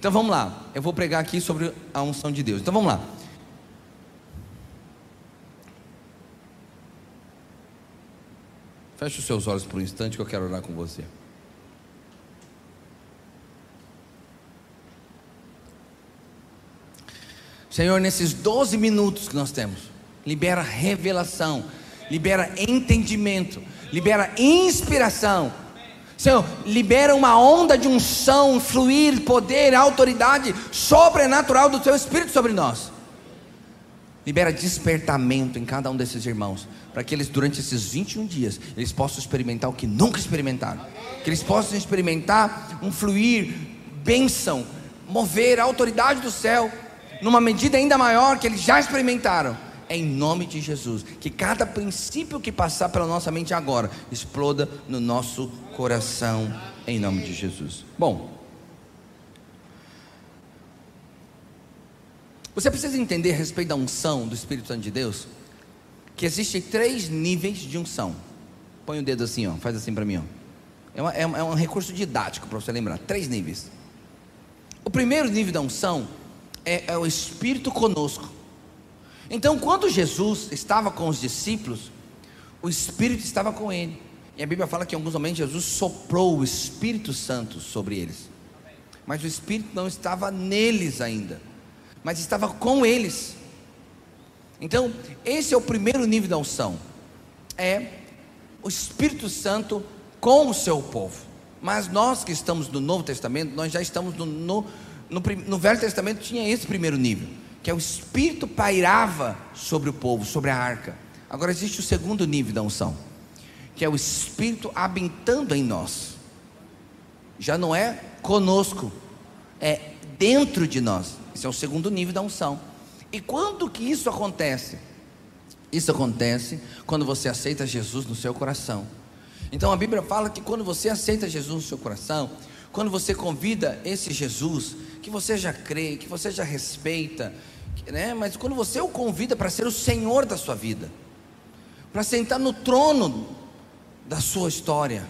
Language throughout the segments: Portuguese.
Então vamos lá. Eu vou pregar aqui sobre a unção de Deus. Então vamos lá. Feche os seus olhos por um instante que eu quero orar com você. Senhor, nesses 12 minutos que nós temos, libera revelação, libera entendimento, libera inspiração. Senhor, libera uma onda de unção, fluir, poder, autoridade sobrenatural do Teu Espírito sobre nós. Libera despertamento em cada um desses irmãos, para que eles durante esses 21 dias, eles possam experimentar o que nunca experimentaram. Que eles possam experimentar um fluir, bênção, mover a autoridade do céu numa medida ainda maior que eles já experimentaram. É em nome de Jesus, que cada princípio que passar pela nossa mente agora exploda no nosso coração, em nome de Jesus. Bom, você precisa entender a respeito da unção do Espírito Santo de Deus, que existem três níveis de unção. Põe o dedo assim, ó, faz assim para mim, ó. É, uma, é, um, é um recurso didático para você lembrar. Três níveis. O primeiro nível da unção é, é o Espírito conosco. Então, quando Jesus estava com os discípulos, o Espírito estava com ele. E a Bíblia fala que em alguns momentos Jesus soprou o Espírito Santo sobre eles. Mas o Espírito não estava neles ainda, mas estava com eles. Então, esse é o primeiro nível da unção. É o Espírito Santo com o seu povo. Mas nós que estamos no Novo Testamento, nós já estamos no, no no, no Velho Testamento tinha esse primeiro nível, que é o Espírito pairava sobre o povo, sobre a arca. Agora existe o segundo nível da unção, que é o Espírito habitando em nós. Já não é conosco, é dentro de nós. Esse é o segundo nível da unção. E quando que isso acontece? Isso acontece quando você aceita Jesus no seu coração. Então a Bíblia fala que quando você aceita Jesus no seu coração, quando você convida esse Jesus, que você já crê, que você já respeita, né? mas quando você o convida para ser o Senhor da sua vida, para sentar no trono da sua história,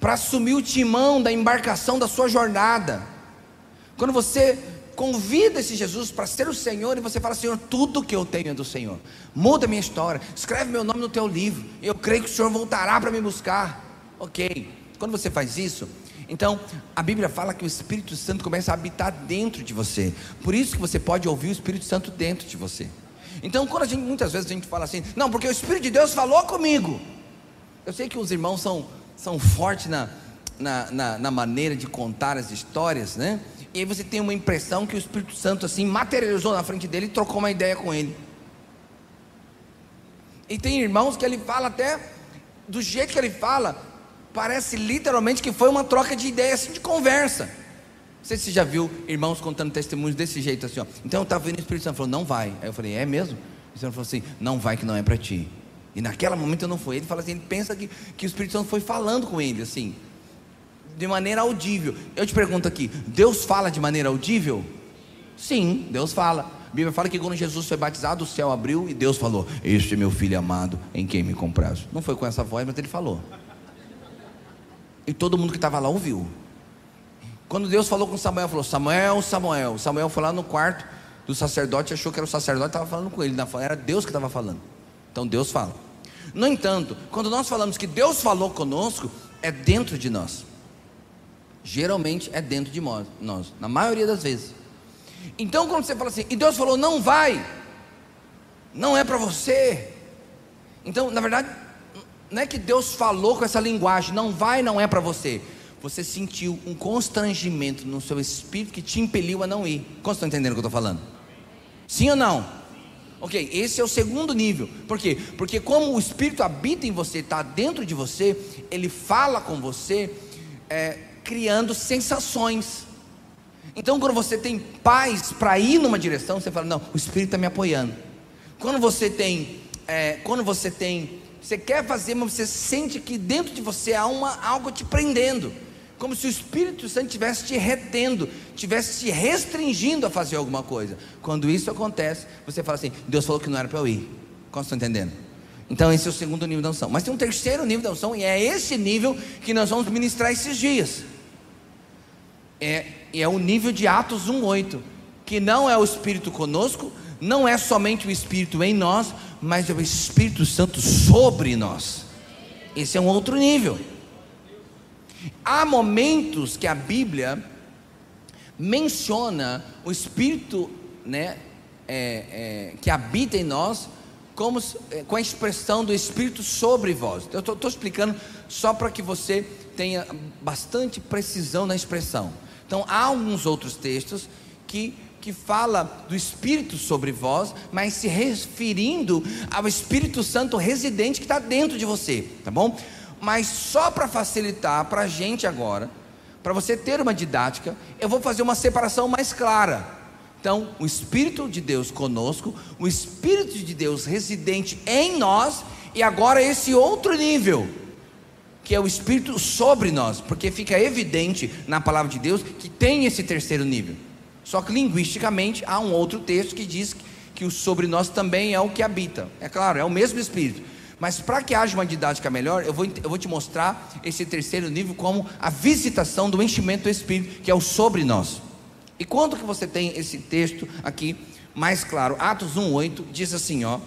para assumir o timão da embarcação da sua jornada, quando você convida esse Jesus para ser o Senhor e você fala: Senhor, tudo que eu tenho é do Senhor, muda minha história, escreve meu nome no teu livro, eu creio que o Senhor voltará para me buscar. Ok, quando você faz isso, então, a Bíblia fala que o Espírito Santo começa a habitar dentro de você. Por isso que você pode ouvir o Espírito Santo dentro de você. Então, quando a gente, muitas vezes a gente fala assim, não, porque o Espírito de Deus falou comigo. Eu sei que os irmãos são, são fortes na, na, na, na maneira de contar as histórias, né? E aí você tem uma impressão que o Espírito Santo assim materializou na frente dele e trocou uma ideia com ele. E tem irmãos que ele fala até do jeito que ele fala, Parece literalmente que foi uma troca de ideias, assim, de conversa. Não sei se você já viu irmãos contando testemunhos desse jeito, assim, ó. Então eu estava vendo o Espírito Santo falou, não vai. Aí eu falei, é mesmo? O Senhor falou assim, não vai que não é para ti. E naquele momento eu não fui. Ele fala assim, ele pensa que, que o Espírito Santo foi falando com ele, assim, de maneira audível. Eu te pergunto aqui, Deus fala de maneira audível? Sim, Deus fala. A Bíblia fala que quando Jesus foi batizado, o céu abriu e Deus falou: Este é meu filho amado, em quem me comprazo. Não foi com essa voz, mas ele falou. E todo mundo que estava lá ouviu. Quando Deus falou com Samuel, falou: Samuel, Samuel. Samuel foi lá no quarto do sacerdote, achou que era o sacerdote, estava falando com ele. Era Deus que estava falando. Então Deus fala. No entanto, quando nós falamos que Deus falou conosco, é dentro de nós. Geralmente é dentro de nós, na maioria das vezes. Então, quando você fala assim, e Deus falou, não vai, não é para você. Então, na verdade, não é que Deus falou com essa linguagem, não vai, não é para você. Você sentiu um constrangimento no seu espírito que te impeliu a não ir. Como estão entendendo o que eu estou falando? Sim ou não? Ok, esse é o segundo nível. Por quê? Porque como o Espírito habita em você, está dentro de você, ele fala com você, é, criando sensações. Então, quando você tem paz para ir numa direção, você fala: não, o Espírito está me apoiando. Quando você tem, é, quando você tem você quer fazer, mas você sente que dentro de você há uma, algo te prendendo. Como se o Espírito Santo estivesse te retendo, estivesse te restringindo a fazer alguma coisa. Quando isso acontece, você fala assim: Deus falou que não era para eu ir. Como estão entendendo? Então, esse é o segundo nível da unção. Mas tem um terceiro nível da unção, e é esse nível que nós vamos ministrar esses dias. É é o nível de Atos 1:8, que não é o Espírito conosco, não é somente o Espírito em nós, mas é o Espírito Santo sobre nós. Esse é um outro nível. Há momentos que a Bíblia menciona o Espírito, né, é, é, que habita em nós, como, é, com a expressão do Espírito sobre vós. Eu estou explicando só para que você tenha bastante precisão na expressão. Então, há alguns outros textos que, que fala do Espírito sobre vós, mas se referindo ao Espírito Santo residente que está dentro de você, tá bom? Mas só para facilitar para a gente agora, para você ter uma didática, eu vou fazer uma separação mais clara. Então, o Espírito de Deus conosco, o Espírito de Deus residente em nós, e agora esse outro nível, que é o Espírito sobre nós, porque fica evidente na palavra de Deus que tem esse terceiro nível. Só que linguisticamente há um outro texto que diz que o sobre nós também é o que habita. É claro, é o mesmo Espírito. Mas para que haja uma didática melhor, eu vou, eu vou te mostrar esse terceiro nível como a visitação do enchimento do Espírito, que é o sobre nós. E quando que você tem esse texto aqui mais claro? Atos 1:8 diz assim, ó: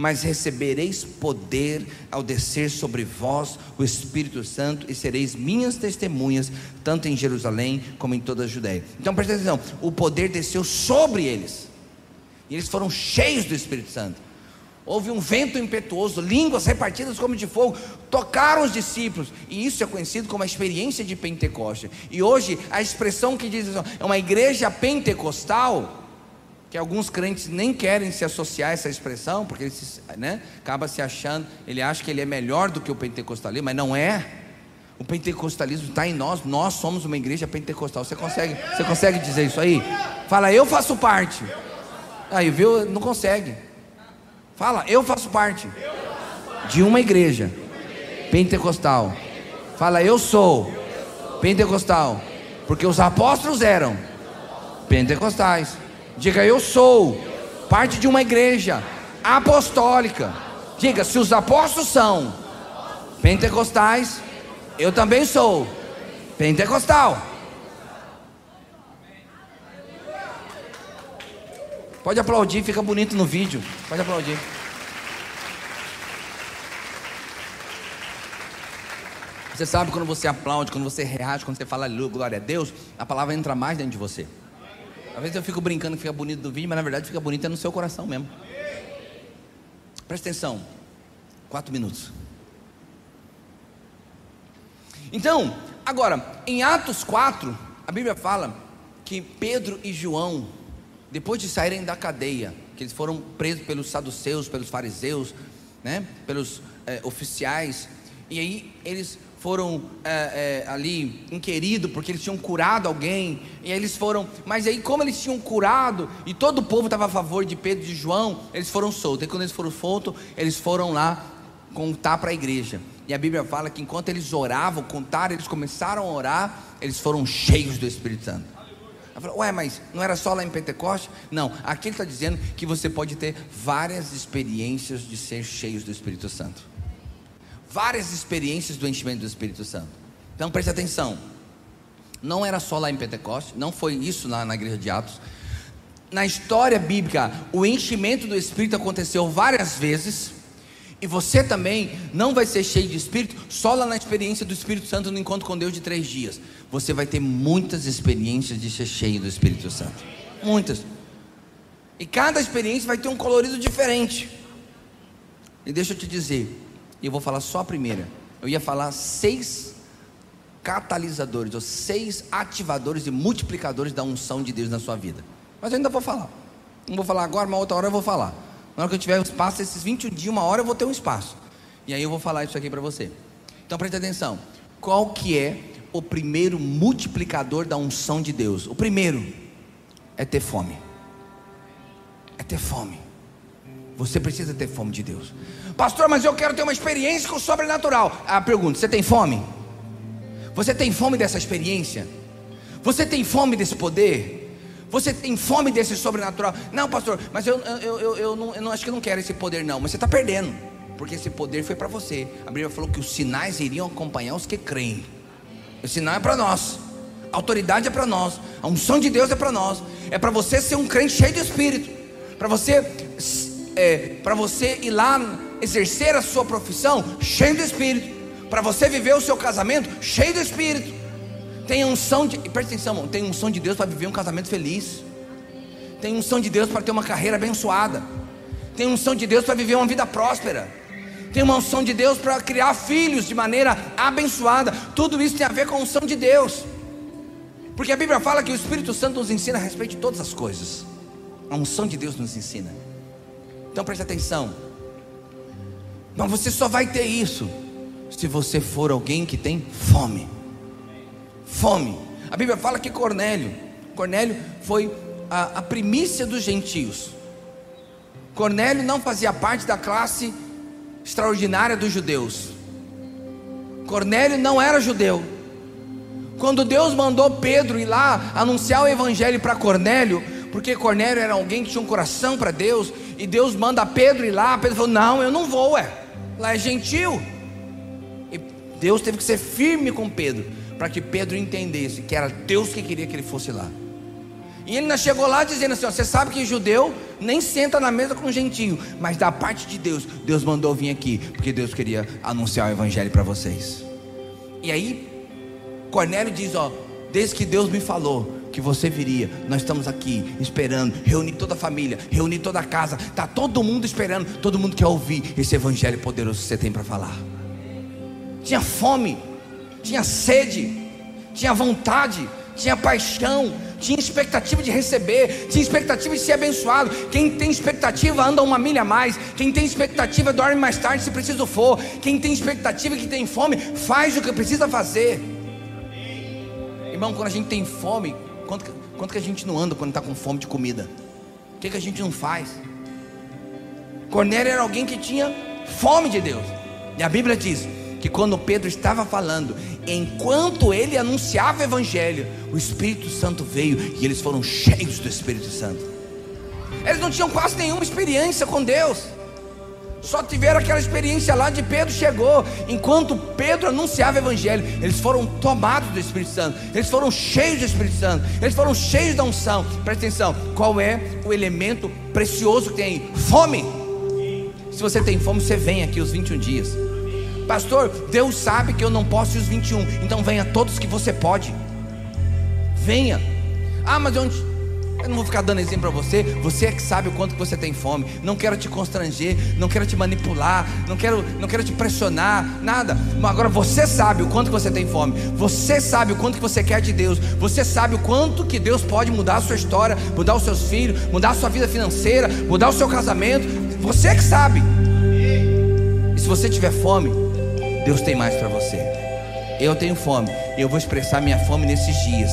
"Mas recebereis poder ao descer sobre vós o Espírito Santo e sereis minhas testemunhas tanto em Jerusalém como em toda a Judéia". Então presta atenção, o poder desceu sobre eles. E eles foram cheios do Espírito Santo. Houve um vento impetuoso, línguas repartidas como de fogo, tocaram os discípulos, e isso é conhecido como a experiência de Pentecoste. E hoje, a expressão que diz assim, é uma igreja pentecostal, que alguns crentes nem querem se associar a essa expressão, porque ele se, né, acaba se achando, ele acha que ele é melhor do que o pentecostalismo, mas não é. O pentecostalismo está em nós, nós somos uma igreja pentecostal. Você consegue, você consegue dizer isso aí? Fala, eu faço parte. Aí, viu? Não consegue. Fala, eu faço parte de uma igreja pentecostal. Fala, eu sou pentecostal. Porque os apóstolos eram pentecostais. Diga, eu sou parte de uma igreja apostólica. Diga, se os apóstolos são pentecostais, eu também sou pentecostal. Pode aplaudir, fica bonito no vídeo. Pode aplaudir. Você sabe quando você aplaude, quando você reage, quando você fala glória a Deus, a palavra entra mais dentro de você. Às vezes eu fico brincando que fica bonito no vídeo, mas na verdade fica bonito é no seu coração mesmo. Presta atenção. Quatro minutos. Então, agora, em Atos 4, a Bíblia fala que Pedro e João depois de saírem da cadeia, que eles foram presos pelos saduceus, pelos fariseus, né, pelos é, oficiais, e aí eles foram é, é, ali inquiridos porque eles tinham curado alguém, e aí eles foram, mas aí como eles tinham curado e todo o povo estava a favor de Pedro e de João, eles foram soltos. E quando eles foram soltos, eles foram lá contar para a igreja. E a Bíblia fala que enquanto eles oravam, contaram, eles começaram a orar, eles foram cheios do Espírito Santo. Ué, mas não era só lá em Pentecoste? Não, aqui ele está dizendo que você pode ter várias experiências de ser cheios do Espírito Santo. Várias experiências do enchimento do Espírito Santo. Então preste atenção. Não era só lá em Pentecoste, não foi isso lá na igreja de Atos. Na história bíblica, o enchimento do Espírito aconteceu várias vezes. E você também não vai ser cheio de Espírito só lá na experiência do Espírito Santo no encontro com Deus de três dias. Você vai ter muitas experiências de ser cheio do Espírito Santo. Muitas. E cada experiência vai ter um colorido diferente. E deixa eu te dizer, e eu vou falar só a primeira. Eu ia falar seis catalisadores, ou seis ativadores e multiplicadores da unção de Deus na sua vida. Mas eu ainda vou falar. Não vou falar agora, mas outra hora eu vou falar. Na hora que eu tiver um espaço, esses 21 dias, uma hora eu vou ter um espaço. E aí eu vou falar isso aqui para você. Então preste atenção. Qual que é o primeiro multiplicador da unção de Deus? O primeiro é ter fome. É ter fome. Você precisa ter fome de Deus. Pastor, mas eu quero ter uma experiência com o sobrenatural. A pergunta: você tem fome? Você tem fome dessa experiência? Você tem fome desse poder? Você tem fome desse sobrenatural? Não, pastor, mas eu, eu, eu, eu, não, eu não, acho que eu não quero esse poder, não. Mas você está perdendo, porque esse poder foi para você. A Bíblia falou que os sinais iriam acompanhar os que creem. O sinal é para nós. A autoridade é para nós, a unção de Deus é para nós. É para você ser um crente cheio de espírito, para você é, para você ir lá exercer a sua profissão cheio de espírito, para você viver o seu casamento cheio de espírito. Tem unção de, presta atenção, tem unção de Deus para viver um casamento feliz. Tem unção de Deus para ter uma carreira abençoada. Tem unção de Deus para viver uma vida próspera. Tem uma unção de Deus para criar filhos de maneira abençoada. Tudo isso tem a ver com a unção de Deus. Porque a Bíblia fala que o Espírito Santo nos ensina a respeito de todas as coisas. A unção de Deus nos ensina. Então preste atenção. Mas você só vai ter isso se você for alguém que tem fome fome. A Bíblia fala que Cornélio, Cornélio foi a, a primícia dos gentios. Cornélio não fazia parte da classe extraordinária dos judeus. Cornélio não era judeu. Quando Deus mandou Pedro ir lá anunciar o evangelho para Cornélio, porque Cornélio era alguém que tinha um coração para Deus, e Deus manda Pedro ir lá, Pedro falou: Não, eu não vou, é. Lá é gentil. E Deus teve que ser firme com Pedro para que Pedro entendesse que era Deus que queria que ele fosse lá. E ele ainda chegou lá dizendo assim: ó, Você sabe que judeu nem senta na mesa com gentio, mas da parte de Deus, Deus mandou vir aqui, porque Deus queria anunciar o evangelho para vocês. E aí, Cornélio diz: Ó, desde que Deus me falou que você viria, nós estamos aqui esperando, reunir toda a família, reunir toda a casa, está todo mundo esperando, todo mundo quer ouvir esse evangelho poderoso que você tem para falar. Tinha fome, tinha sede, tinha vontade, tinha paixão, tinha expectativa de receber, tinha expectativa de ser abençoado. Quem tem expectativa anda uma milha a mais. Quem tem expectativa dorme mais tarde se preciso for. Quem tem expectativa que tem fome, faz o que precisa fazer. Irmão, quando a gente tem fome, quanto, quanto que a gente não anda quando está com fome de comida? O que, que a gente não faz? Cornélio era alguém que tinha fome de Deus. E a Bíblia diz: que quando Pedro estava falando, enquanto ele anunciava o Evangelho, o Espírito Santo veio e eles foram cheios do Espírito Santo. Eles não tinham quase nenhuma experiência com Deus, só tiveram aquela experiência lá de Pedro chegou. Enquanto Pedro anunciava o Evangelho, eles foram tomados do Espírito Santo, eles foram cheios do Espírito Santo, eles foram cheios da unção. Presta atenção: qual é o elemento precioso que tem aí? Fome. Se você tem fome, você vem aqui os 21 dias. Pastor, Deus sabe que eu não posso ir os 21. Então venha todos que você pode. Venha. Ah, mas não, eu não vou ficar dando exemplo para você. Você é que sabe o quanto que você tem fome. Não quero te constranger, não quero te manipular, não quero, não quero te pressionar, nada. Agora você sabe o quanto que você tem fome. Você sabe o quanto que você quer de Deus. Você sabe o quanto que Deus pode mudar a sua história, mudar os seus filhos, mudar a sua vida financeira, mudar o seu casamento. Você é que sabe. E se você tiver fome, Deus tem mais para você. Eu tenho fome, eu vou expressar minha fome nesses dias,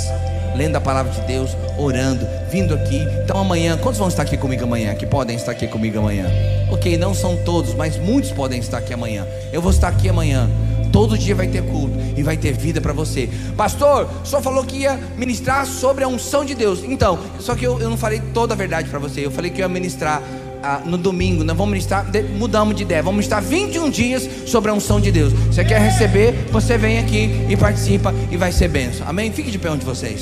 lendo a palavra de Deus, orando, vindo aqui. Então amanhã, quantos vão estar aqui comigo amanhã? Que podem estar aqui comigo amanhã? Ok, não são todos, mas muitos podem estar aqui amanhã. Eu vou estar aqui amanhã. Todo dia vai ter culto e vai ter vida para você. Pastor, só falou que ia ministrar sobre a unção de Deus. Então, só que eu, eu não falei toda a verdade para você. Eu falei que eu ia ministrar ah, no domingo, nós vamos estar, mudamos de ideia, vamos estar 21 dias sobre a unção de Deus. Você quer receber? Você vem aqui e participa e vai ser benção. Amém? Fique de pé onde vocês.